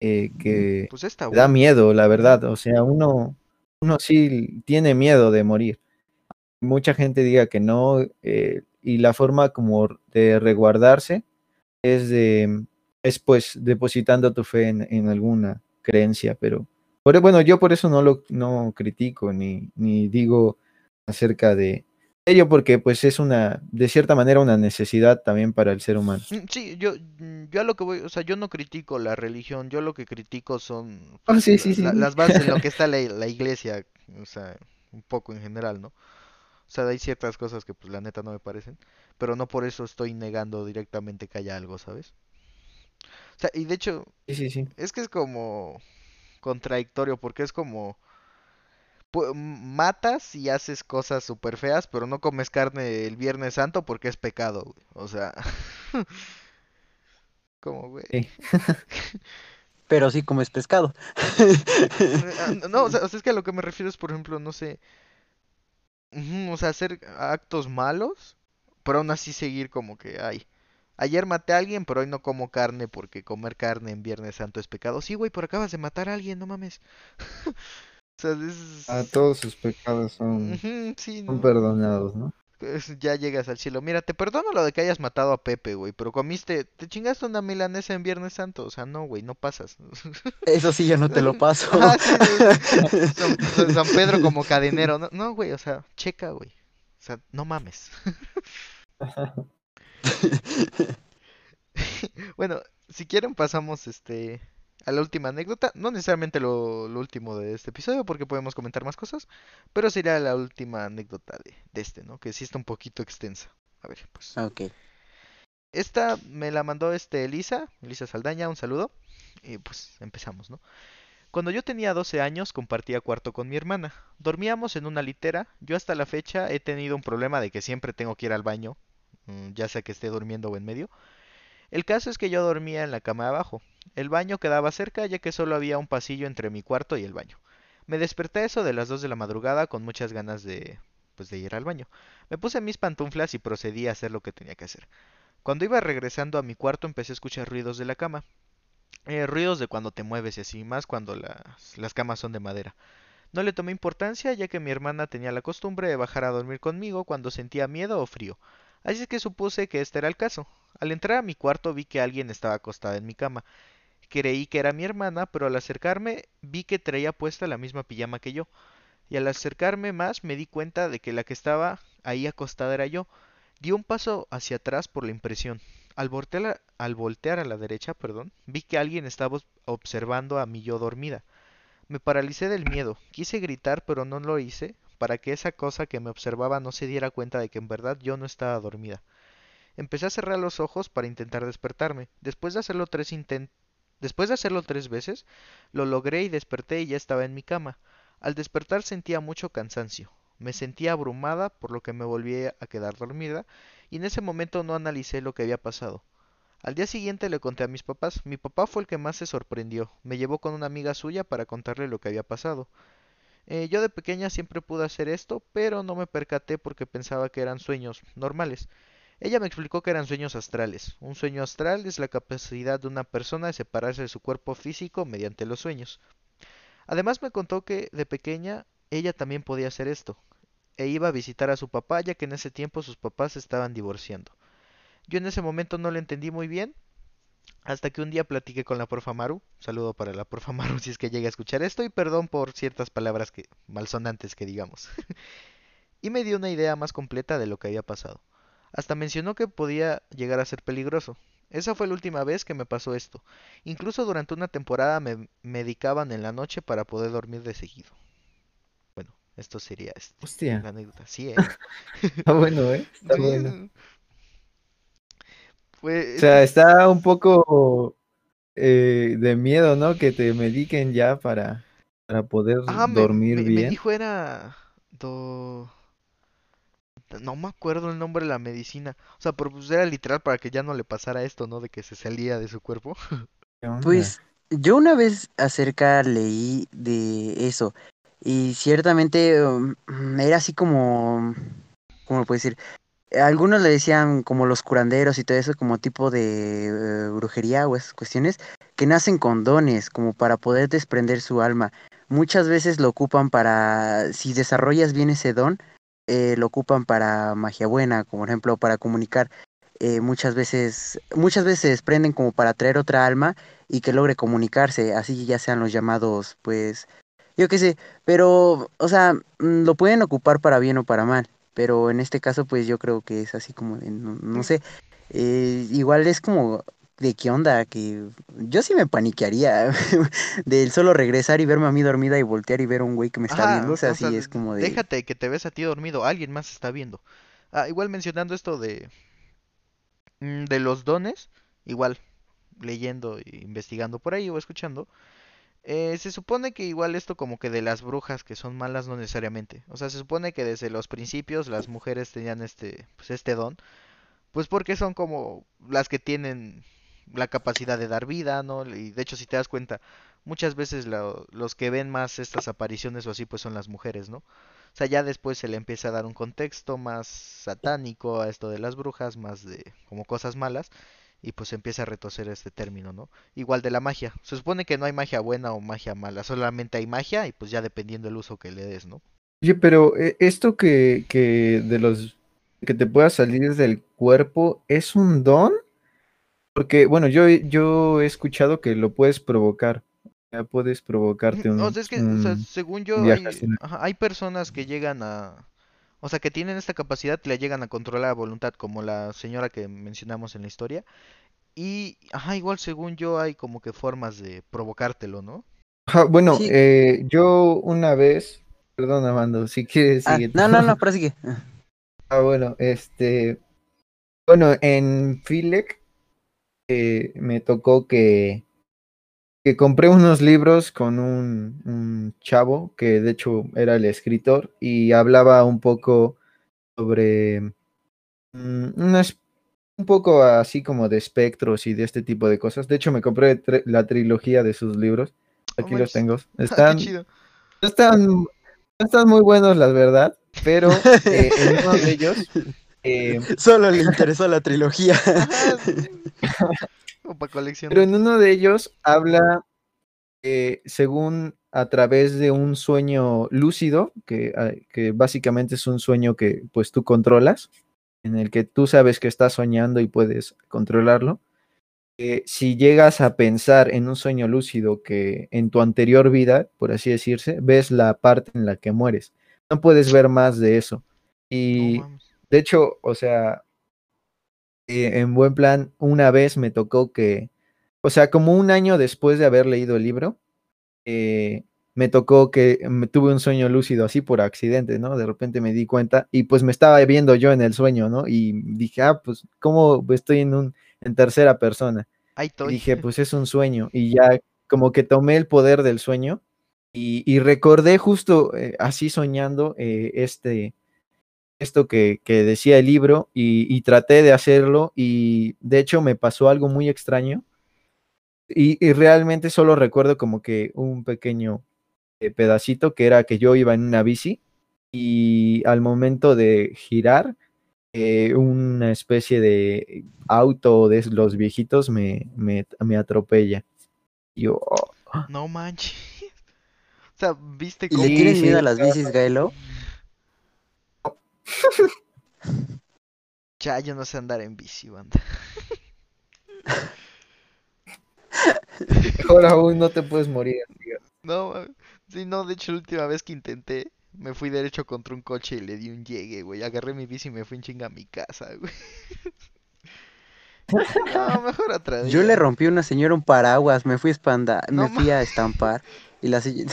eh, que Pues da miedo, la verdad. O sea, uno, uno sí tiene miedo de morir. Mucha gente diga que no, eh, y la forma como de resguardarse es de, es pues depositando tu fe en, en alguna creencia, pero por, bueno, yo por eso no lo no critico ni, ni digo acerca de ello, porque pues es una, de cierta manera, una necesidad también para el ser humano. Mm, Sí, yo, mm, yo a lo que voy, o sea, yo no critico la religión, yo lo que critico son Ah, pues, sí, sí, la- sí. la- las bases en lo que [LAUGHS] está la, la iglesia, o sea, un poco en general, ¿no? O sea, hay ciertas cosas que pues la neta no me parecen, pero no por eso estoy negando directamente que haya algo, ¿sabes? O sea, y de hecho, Sí, sí, sí. es que es como contradictorio porque es como matas y haces cosas súper feas, pero no comes carne el Viernes Santo porque es pecado, güey. O sea, [LAUGHS] como, güey. Sí. [LAUGHS] Pero sí comes pescado. Ah, No, o sea, o sea, es que a lo que me refiero es, por ejemplo, no sé, o sea, hacer actos malos, pero aún así seguir como que, ay, ayer maté a alguien, pero hoy no como carne porque comer carne en Viernes Santo es pecado. Sí, güey, pero acabas de matar a alguien, no mames. [LAUGHS] O sea, A es... todos sus pecados son, Ujú, sí, son no. perdonados, ¿no? Ya llegas al cielo. Mira, te perdono lo de que hayas matado a Pepe, güey, pero comiste, te chingaste una milanesa en Viernes Santo. O sea, no, güey, no pasas. [LAUGHS] Eso sí, yo no te lo paso. Ah, sí, sí, [LAUGHS] sí. San, San- San Pedro como cadenero. No, no, güey, o sea, checa, güey. O sea, no mames. [LAUGHS] Bueno, si quieren pasamos este a la última anécdota. No necesariamente lo, lo último de este episodio, porque podemos comentar más cosas, pero sería la última anécdota de, de este, ¿no? Que sí está un poquito extensa. A ver, pues. Ok. Esta me la mandó este Elisa, Elisa Saldaña, un saludo. Y pues empezamos, ¿no? Cuando yo tenía 12 años compartía cuarto con mi hermana. Dormíamos en una litera. Yo hasta la fecha he tenido un problema de que siempre tengo que ir al baño, mm, ya sea que esté durmiendo o en medio. El caso es que yo dormía en la cama de abajo. El baño quedaba cerca ya que solo había un pasillo entre mi cuarto y el baño. Me desperté eso de las 2 de la madrugada con muchas ganas de pues de ir al baño. Me puse mis pantuflas y procedí a hacer lo que tenía que hacer. Cuando iba regresando a mi cuarto empecé a escuchar ruidos de la cama. Eh, ruidos de cuando te mueves y así, más cuando las, las camas son de madera. No le tomé importancia ya que mi hermana tenía la costumbre de bajar a dormir conmigo cuando sentía miedo o frío. Así es que supuse que este era el caso. Al entrar a mi cuarto vi que alguien estaba acostada en mi cama. Creí que era mi hermana, pero al acercarme vi que traía puesta la misma pijama que yo. Y al acercarme más me di cuenta de que la que estaba ahí acostada era yo. Di un paso hacia atrás por la impresión. Al voltear, a- al voltear a la derecha, perdón, vi que alguien estaba obs- observando a mi yo dormida. Me paralicé del miedo. Quise gritar, pero no lo hice, para que esa cosa que me observaba no se diera cuenta de que en verdad yo no estaba dormida. Empecé a cerrar los ojos para intentar despertarme. Después de hacerlo tres inten- Después de hacerlo tres veces, lo logré y desperté y ya estaba en mi cama. Al despertar sentía mucho cansancio. Me sentía abrumada, por lo que me volví a quedar dormida, y en ese momento no analicé lo que había pasado. Al día siguiente le conté a mis papás. Mi papá fue el que más se sorprendió. Me llevó con una amiga suya para contarle lo que había pasado. Eh, yo de pequeña siempre pude hacer esto, pero no me percaté porque pensaba que eran sueños normales. Ella me explicó que eran sueños astrales. Un sueño astral es la capacidad de una persona de separarse de su cuerpo físico mediante los sueños. Además me contó que de pequeña ella también podía hacer esto, e iba a visitar a su papá ya que en ese tiempo sus papás se estaban divorciando. Yo en ese momento no lo entendí muy bien, hasta que un día platiqué con la profa Maru, saludo para la profa Maru si es que llega a escuchar esto y perdón por ciertas palabras que malsonantes que digamos. [LAUGHS] y me dio una idea más completa de lo que había pasado. Hasta mencionó que podía llegar a ser peligroso. Esa fue la última vez que me pasó esto. Incluso durante una temporada me medicaban en la noche para poder dormir de seguido. Bueno, esto sería este, Hostia. la anécdota. Sí, ¿eh? [LAUGHS] Está bueno, ¿eh? Está Sí, bueno. Pues, O sea, está un poco eh, de miedo, ¿no? Que te mediquen ya para, para poder Ah, dormir me- me bien. dijo era do... No me acuerdo el nombre de la medicina. O sea, pero pues era literal para que ya no le pasara esto, ¿no? De que se salía de su cuerpo. Pues yo una vez acerca leí de eso y ciertamente um, era así como, ¿cómo lo puedo decir? Algunos le decían como los curanderos y todo eso como tipo de eh, brujería o esas cuestiones que nacen con dones como para poder desprender su alma. Muchas veces lo ocupan para, si desarrollas bien ese don, eh, lo ocupan para magia buena, como por ejemplo para comunicar. Eh, muchas veces, muchas veces se desprenden como para traer otra alma y que logre comunicarse, así ya sean los llamados, pues, yo qué sé, pero, o sea, mm, lo pueden ocupar para bien o para mal, pero en este caso, pues yo creo que es así como, no, no sé, eh, igual es como de qué onda, que yo sí me paniquearía [LAUGHS] del solo regresar y verme a mí dormida y voltear y ver a un güey que me está Ajá, viendo, o sea, o sí es como de... déjate que te ves a ti dormido, alguien más está viendo. Ah, igual mencionando esto de, mm, de los dones, igual leyendo e investigando por ahí o escuchando, eh, se supone que igual esto como que de las brujas que son malas no necesariamente. O sea, se supone que desde los principios las mujeres tenían este, pues este don, pues porque son como las que tienen la capacidad de dar vida, ¿no? Y de hecho, si te das cuenta, muchas veces lo- los que ven más estas apariciones o así, pues son las mujeres, ¿no? O sea, ya después se le empieza a dar un contexto más satánico a esto de las brujas, más de como cosas malas, y pues empieza a retorcer este término, ¿no? Igual de la magia. Se supone que no hay magia buena o magia mala, solamente hay magia y pues ya dependiendo el uso que le des, ¿no? Oye, pero eh, esto que, que de los que te pueda salir del cuerpo es un don, porque bueno, yo, he- yo he escuchado que lo puedes provocar. Ya puedes provocarte O un, sea, es que, o sea, según yo, hay, astral. ajá, hay personas que llegan a, o sea, que tienen esta capacidad, le llegan a controlar la voluntad, como la señora que mencionamos en la historia. Y, ajá, igual según yo hay como que formas de provocártelo, ¿no? Ajá, bueno, Sí, eh, yo una vez, perdón, Amando, si quieres ah, no, no, no, [LAUGHS] pero sigue. Ah, bueno, este, bueno, en Filec eh, me tocó que, que compré unos libros con un, un chavo que de hecho era el escritor y hablaba un poco sobre mm, unas- un poco así como de espectros y de este tipo de cosas. De hecho, me compré la trilogía de sus libros. Oh Aquí los tengo. [LAUGHS] ah, Están, están, están muy buenos, la verdad, pero [LAUGHS] eh, en uno de ellos, eh, [LAUGHS] Solo le interesó la trilogía. [LAUGHS] Pero en uno de ellos habla, eh, según a través de un sueño lúcido, que, ah, que básicamente es un sueño que pues tú controlas, en el que tú sabes que estás soñando y puedes controlarlo. eh, si llegas a pensar en un sueño lúcido que en tu anterior vida, por así decirse, ves la parte en la que mueres. No puedes ver más de eso. Y. de hecho, o sea, eh, en buen plan, una vez me tocó que, o sea, como un año después de haber leído el libro, eh, me tocó que me tuve un sueño lúcido así por accidente, ¿no? De repente me di cuenta y pues me estaba viendo yo en el sueño, ¿no? Y dije, ah, pues, ¿cómo estoy en un, en tercera persona? Ahí Y estoy. dije, pues es un sueño. Y ya [LAUGHS] como que tomé el poder del sueño y, y recordé justo eh, así soñando eh, este, esto que, que decía el libro y, y traté de hacerlo y de hecho me pasó algo muy extraño y, y realmente solo recuerdo como que un pequeño eh, pedacito que era que yo iba en una bici y al momento de girar eh, una especie de auto de los viejitos me, me, me atropella. Y yo, oh, No manches. [LAUGHS] O sea, ¿viste ¿Y le cómo? Sí, tienes sí, miedo a las bicis, Gaelo? [LAUGHS] Ya, yo no sé andar en bici, banda. [LAUGHS] mejor aún no te puedes morir. tío. No, sí, no, de hecho, la última vez que intenté, me fui derecho contra un coche y le di un llegue, güey. Agarré mi bici y me fui en chinga a mi casa, güey. [LAUGHS] No, mejor otra Yo le rompí a una señora un paraguas, me fui a espanda- No me fui a estampar y la señora...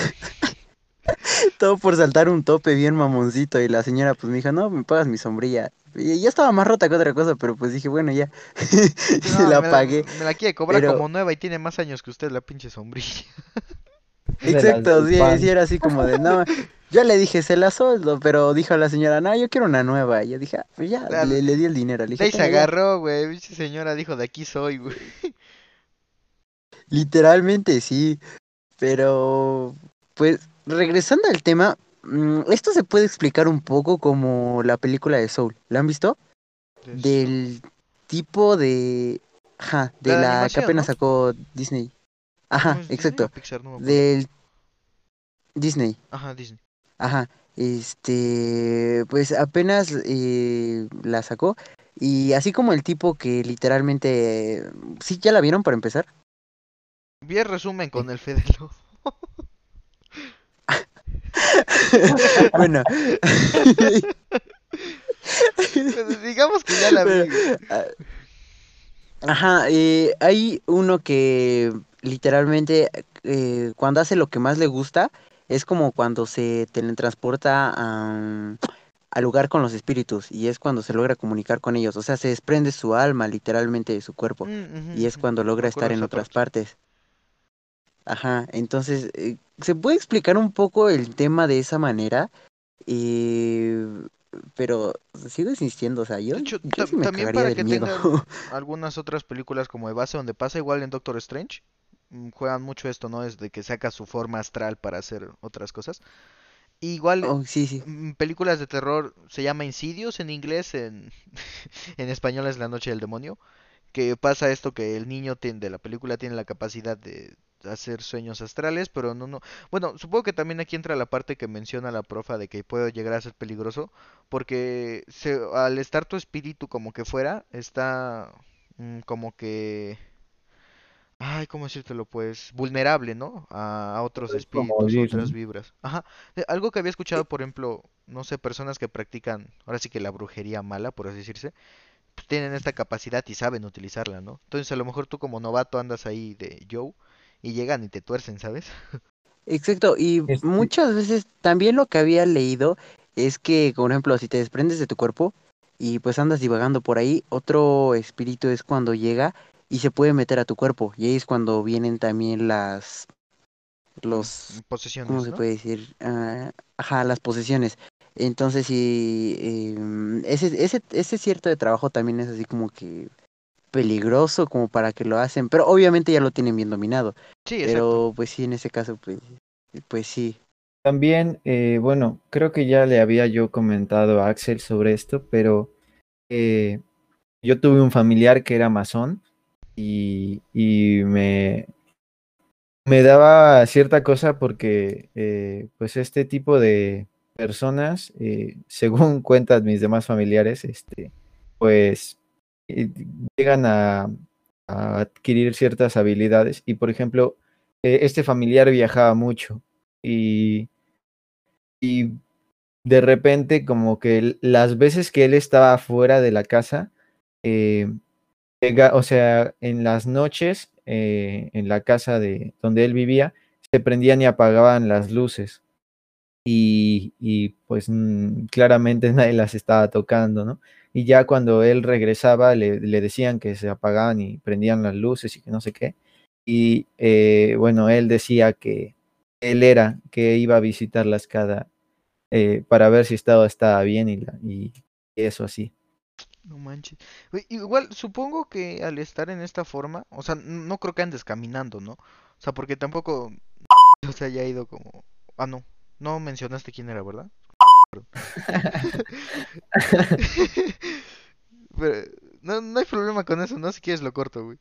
Todo por saltar un tope bien mamoncito y la señora pues me dijo, no, me pagas mi sombrilla. Y ya estaba más rota que otra cosa, pero pues dije, bueno, ya. [LAUGHS] No, Se la me pagué. me la quiere cobrar pero- como nueva y tiene más años que usted la pinche sombrilla. Exacto, sí, sí, era así como de, no, yo le dije, se la soldo, pero dijo la señora, no, yo quiero una nueva. Y yo dije, ah, pues ya, le, le di el dinero. Le dije, ahí se agarró, güey. Pinche señora dijo, de aquí soy, güey. Literalmente sí, pero pues regresando al tema, mm, esto se puede explicar un poco como la película de Soul. ¿La han visto? Del tipo de... Ajá, de La que apenas ¿no? sacó Disney. ¿Cómo Ajá, Disney exacto. Pixar? No. Del Disney. Ajá, Disney. Ajá, este, pues apenas eh, la sacó y así como el tipo que literalmente, sí, ya la vieron para empezar. Vi el resumen con el Fedelo. [LAUGHS] bueno, Pues digamos que ya la vi. Ah, Ajá, eh, hay uno que literalmente eh, cuando hace lo que más le gusta es como cuando se teletransporta a, al lugar con los espíritus y es cuando se logra comunicar con ellos, o sea, se desprende su alma literalmente de su cuerpo Mm, y es cuando logra estar en otras parte. partes. Ajá, entonces, eh, ¿se puede explicar un poco el tema de esa manera? Eh, pero sigo insistiendo, o sea, yo, De hecho, yo sí tam- me también para del que miedo. tengan [LAUGHS] algunas otras películas como de base donde pasa igual en Doctor Strange, mm, juegan mucho esto, ¿no? Es de que saca su forma astral para hacer otras cosas. Igual, Oh, sí, sí. mm, películas de terror se llama Insidious en inglés, en, [LAUGHS] en español es La Noche del Demonio, que pasa esto que el niño tiene, de la película tiene la capacidad de hacer sueños astrales, pero no, no. Bueno, supongo que también aquí entra la parte que menciona la profa de que puede llegar a ser peligroso, porque se, al estar tu espíritu como que fuera, está mm, como que Ay, ¿cómo decírtelo? Pues vulnerable, ¿no? A, a otros Es espíritus, morir, otras vibras. Ajá. Algo que había escuchado, por ejemplo, no sé, personas que practican, ahora sí que la brujería mala, por así decirse, pues tienen esta capacidad y saben utilizarla, ¿no? Entonces a lo mejor tú como novato andas ahí de Joe y llegan y te tuercen, ¿sabes? Exacto, y Este, muchas veces también lo que había leído es que, por ejemplo, si te desprendes de tu cuerpo y pues andas divagando por ahí, otro espíritu es cuando llega y se puede meter a tu cuerpo, y ahí es cuando vienen también las, Mm, los, ¿cómo Posesiones, se ¿no? puede decir? Ah, ajá, las posesiones. Entonces, sí, em, ese, ese, ese cierto de trabajo también es así como que peligroso como para que lo hacen, pero obviamente ya lo tienen bien dominado, Sí, exacto. pero pues sí, en ese caso, pues, pues sí. también, eh, bueno, creo que ya le había yo comentado a Axel sobre esto, pero eh, yo tuve un familiar que era masón y, y me, me daba cierta cosa porque eh, pues este tipo de personas, eh, [LAUGHS] según cuentan mis demás familiares, este, pues eh, llegan a, adquirir ciertas habilidades y por ejemplo, eh, este familiar viajaba mucho y, y de repente como que las veces que él estaba fuera de la casa, o sea, en las noches, en la casa de donde él vivía, se prendían y apagaban las luces y, y, pues mm, claramente [LAUGHS] nadie las estaba tocando, ¿no? Y ya cuando él regresaba le, le decían que se apagaban y prendían las luces y que no sé qué. Y eh, bueno, él decía que él era, que iba a visitarlas cada, eh, para ver si estaba, estaba bien y, la- y eso así. No manches. Igual, supongo que al estar en esta forma, o sea, no creo que andes caminando, ¿no? O sea, porque tampoco [LAUGHS] se haya ido como... Ah, no. No mencionaste quién era, ¿verdad? [LAUGHS] Pero, no, no hay problema con eso, ¿no? Si quieres lo corto, güey.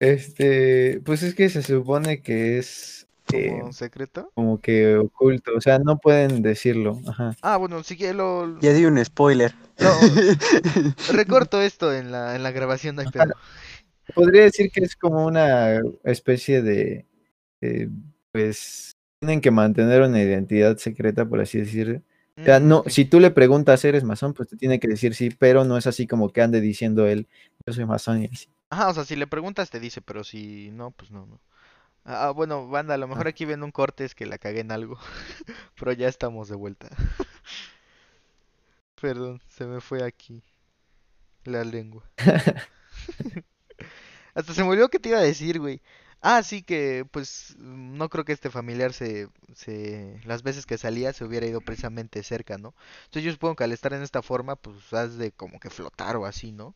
Este, pues es que se supone que es eh, Como secreto. como que oculto, o sea, no pueden decirlo, ajá. Ah, bueno, si quieres lo... Ya di un spoiler. No, [LAUGHS] recorto esto en la, en la grabación, no pedo. Podría decir que es como una especie de, eh, pues, tienen que mantener una identidad secreta, por así decirlo. O sea, no, si tú le preguntas, ¿eres masón? Pues te tiene que decir sí, pero no es así como que ande diciendo él, yo soy masón y así. Ajá, o sea, si le preguntas te dice, pero si no, pues no, no. Ah, bueno, banda, a lo mejor Ah. aquí ven un corte, es que la cagué en algo. [LAUGHS] Pero ya estamos de vuelta. [LAUGHS] Perdón, se me fue aquí la lengua. [LAUGHS] Hasta se me olvidó que te iba a decir, güey. Ah, sí que, pues, no creo que este familiar se, se, las veces que salía se hubiera ido precisamente cerca, ¿no? Entonces yo supongo que al estar en esta forma, pues, has de como que flotar o así, ¿no?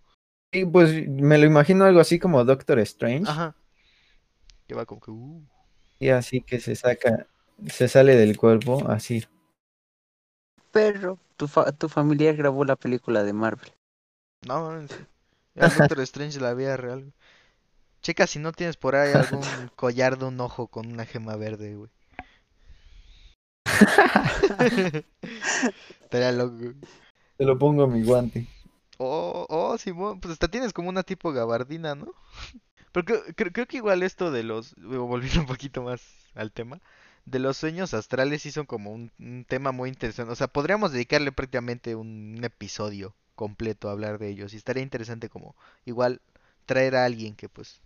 Y pues me lo imagino algo así como Doctor Strange, Ajá, que va como que, uh. y así que se saca, se sale del cuerpo, así. Perro, tu, fa- tu familiar grabó la película de Marvel. No, sí. Era el Doctor Strange la vida real. Checa si no tienes por ahí algún collar de un ojo con una gema verde, güey. [LAUGHS] Estaría loco. Te lo pongo en mi guante. Oh, oh, Simón, pues hasta tienes como una tipo gabardina, ¿no? Pero creo, creo- creo que igual esto de los, volviendo un poquito más al tema, de los sueños astrales sí son como un, un tema muy interesante. O sea, podríamos dedicarle prácticamente un episodio completo hablar de ellos. Y estaría interesante como igual traer a alguien que pues...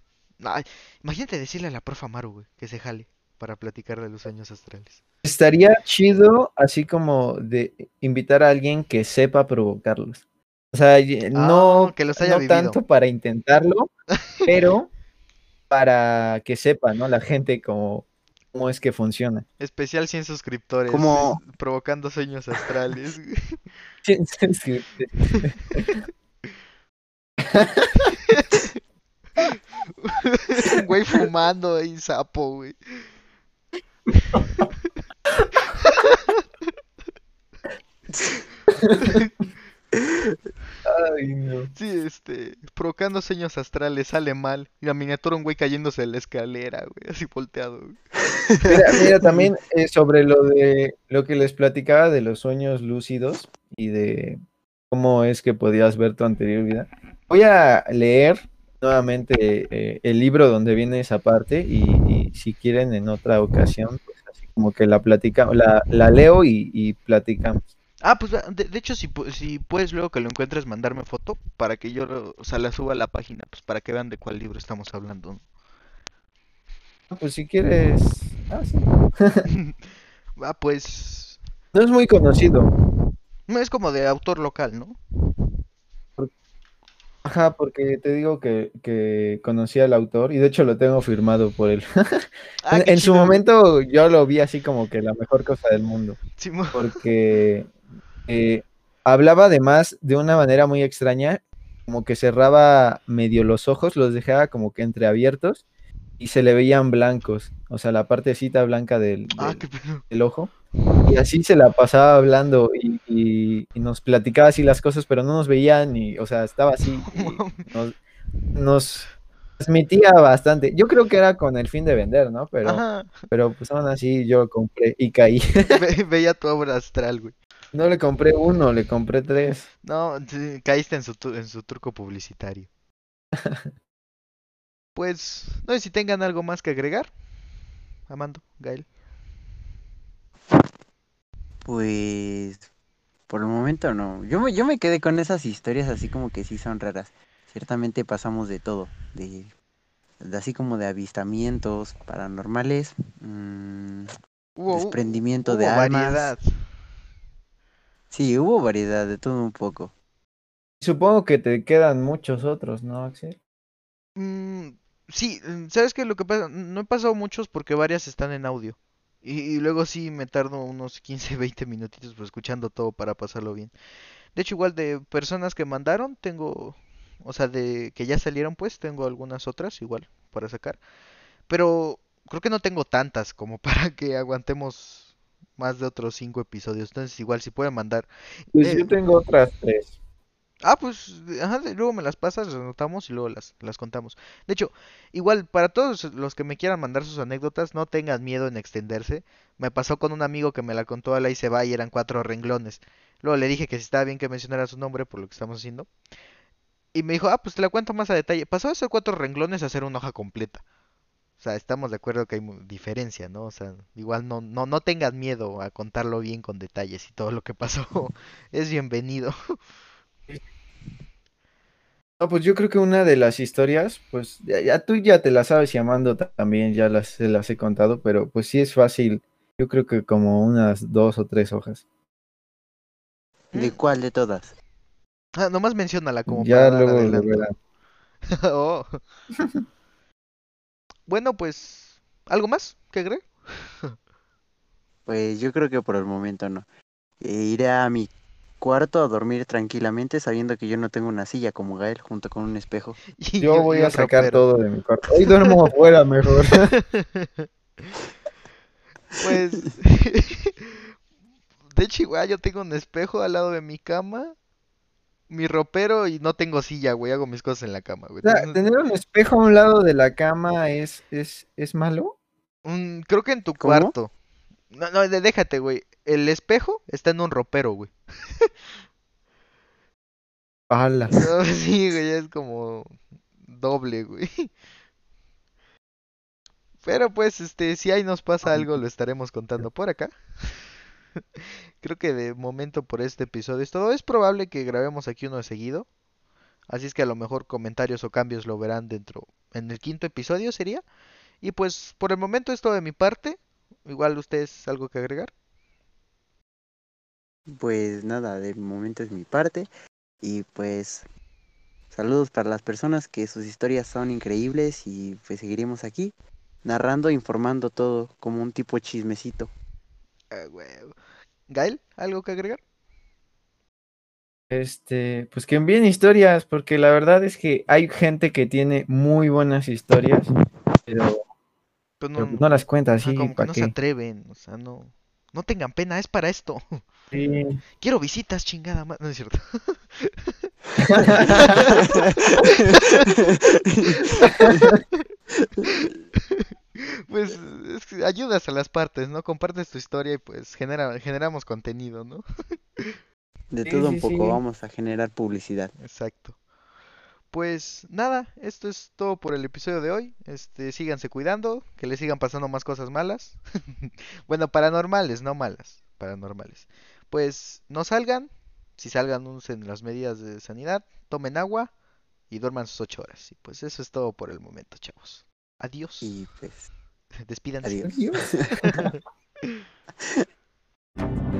Ay, imagínate decirle a la profa Maru, güey, que se jale para platicar de los sueños astrales. Estaría chido así como de invitar a alguien que sepa provocarlos. O sea, no, Ah, que los haya no vivido. tanto para intentarlo, [LAUGHS] pero para que sepa, ¿no? La gente cómo, cómo es que funciona. Especial 100 suscriptores. Como- Provocando sueños astrales. güey. Sí, sí, sí. Un güey fumando ahí, sapo, güey. Ay, no. Sí, este, provocando sueños astrales, sale mal. Y la miniatura un güey cayéndose de la escalera, güey, así volteado. güey. Mira, mira, también eh, sobre lo de lo que les platicaba de los sueños lúcidos y de cómo es que podías ver tu anterior vida. Voy a leer nuevamente eh, el libro donde viene esa parte y, y si quieren en otra ocasión, pues así como que la platicamos, la, la leo y, y platicamos. Ah, pues va, de, de hecho, si, si puedes luego que lo encuentres, mandarme foto para que yo, o sea, la suba a la página, pues para que vean de cuál libro estamos hablando. Ah, Pues si quieres, ah, sí. [LAUGHS] Ah, pues, no es muy conocido. no es como de autor local, ¿no? Ajá, porque te digo que, que conocí al autor y de hecho lo tengo firmado por él. [LAUGHS] Ah, En, su momento yo lo vi así como que la mejor cosa del mundo, porque eh, hablaba además de una manera muy extraña, como que cerraba medio los ojos, los dejaba como que entreabiertos y se le veían blancos, o sea, la partecita blanca del, Ah, del- ojo. Y así se la pasaba hablando y, y- y nos platicaba así las cosas, pero no nos veían y, o sea, estaba así. [LAUGHS] y nos, nos transmitía bastante. Yo creo que era con el fin de vender, ¿no? Pero, Ajá, pero pues aún así yo compré y caí. [LAUGHS] ve- [LAUGHS] veía tu obra astral, güey. No le compré uno, le compré tres. No, caíste en su, en su truco publicitario. Pues, no sé si tengan algo más que agregar. Amando, Gael. Pues por el momento no. Yo me, yo me quedé con esas historias así como que sí son raras. Ciertamente pasamos de todo, de, de así como de avistamientos paranormales, mm, Hubo, hu- desprendimiento hubo de almas. variedad. Sí, hubo variedad de todo un poco. Supongo que te quedan muchos otros, ¿no, Axel? Mm, sí, mm, ¿sabes qué? Lo que pasa, no he pasado muchos porque varias están en audio. Y, y luego sí me tardo unos 15, 20 minutitos pues, escuchando todo para pasarlo bien. De hecho, igual de personas que mandaron, tengo, o sea, de que ya salieron pues, tengo algunas otras igual para sacar. Pero creo que no tengo tantas como [LAUGHS] para que aguantemos más de otros cinco episodios. Entonces, igual si pueden mandar. Pues Eh, yo tengo otras tres. Ah, pues, ajá, luego me las pasas, las anotamos y luego las, las contamos. De hecho, igual, para todos los que me quieran mandar sus anécdotas, no tengan miedo en extenderse. Me pasó con un amigo que me la contó a la y se va y eran cuatro renglones. Luego le dije que si estaba bien que mencionara su nombre por lo que estamos haciendo. Y me dijo, ah, pues te la cuento más a detalle. Pasó de ser cuatro renglones a ser una hoja completa. O sea, estamos de acuerdo que hay diferencia, ¿no? O sea, igual no, no, no tengan miedo a contarlo bien con detalles y todo lo que pasó [LAUGHS] es bienvenido. [LAUGHS] No, pues yo creo que una de las historias, pues ya, ya tú ya te la sabes llamando también, ya las, se las he contado, pero pues sí es fácil. Yo creo que como unas dos o tres hojas. ¿De cuál de todas? Ah, nomás menciónala como ya para luego lo verán. [LAUGHS] Oh. Bueno, pues, ¿algo más que agregar? Pues yo creo que por el momento no. Eh, iré a mi cuarto a dormir tranquilamente sabiendo que yo no tengo una silla como Gael junto con un espejo. [LAUGHS] Y Yo voy y a sacar ropero. todo de mi cuarto. Hoy [LAUGHS] duermo afuera mejor. [LAUGHS] Pues, de hecho, igual yo tengo un espejo al lado de mi cama, mi ropero y no tengo silla, güey, hago mis cosas en la cama, güey. O sea, Entonces, ¿Tener un espejo a un lado de la cama es, es, es malo? creo que en tu ¿Cómo? cuarto. No, no, déjate, güey. El espejo está en un ropero, güey. ¡Hala! [LAUGHS] No, sí, güey, es como doble, güey. Pero pues, este, si ahí nos pasa algo, lo estaremos contando por acá. [LAUGHS] Creo que de momento por este episodio es todo. Es probable que grabemos aquí uno de seguido. Así es que a lo mejor comentarios o cambios lo verán dentro. En el quinto episodio sería. Y pues por el momento es todo de mi parte. Igual ustedes algo que agregar. Pues nada, de momento es mi parte. Y pues saludos para las personas que sus historias son increíbles y pues seguiremos aquí narrando e informando todo como un tipo chismecito. Ah, huevo. Gael, ¿algo que agregar? Este, pues que envíen historias, porque la verdad es que hay gente que tiene muy buenas historias, pero, Pues pero no las cuenta ajá, así, como que ¿para no se atreven. O sea, no. No tengan pena, es para esto. Sí. [LAUGHS] Quiero visitas, chingada ma- No es cierto. [LAUGHS] Pues es que ayudas a las partes, ¿no? Compartes tu historia y pues genera, generamos contenido, ¿no? De Sí, todo un sí, poco sí. vamos a generar publicidad. Exacto. Pues nada, esto es todo por el episodio de hoy. Este, síganse cuidando, que les sigan pasando más cosas malas. [LAUGHS] Bueno, paranormales, no malas, paranormales. Pues no salgan, si salgan usen las medidas de sanidad, tomen agua y duerman sus ocho horas. Y pues eso es todo por el momento, chavos. Adiós. Y pues [LAUGHS] Despídanse. adiós. Adiós. [LAUGHS]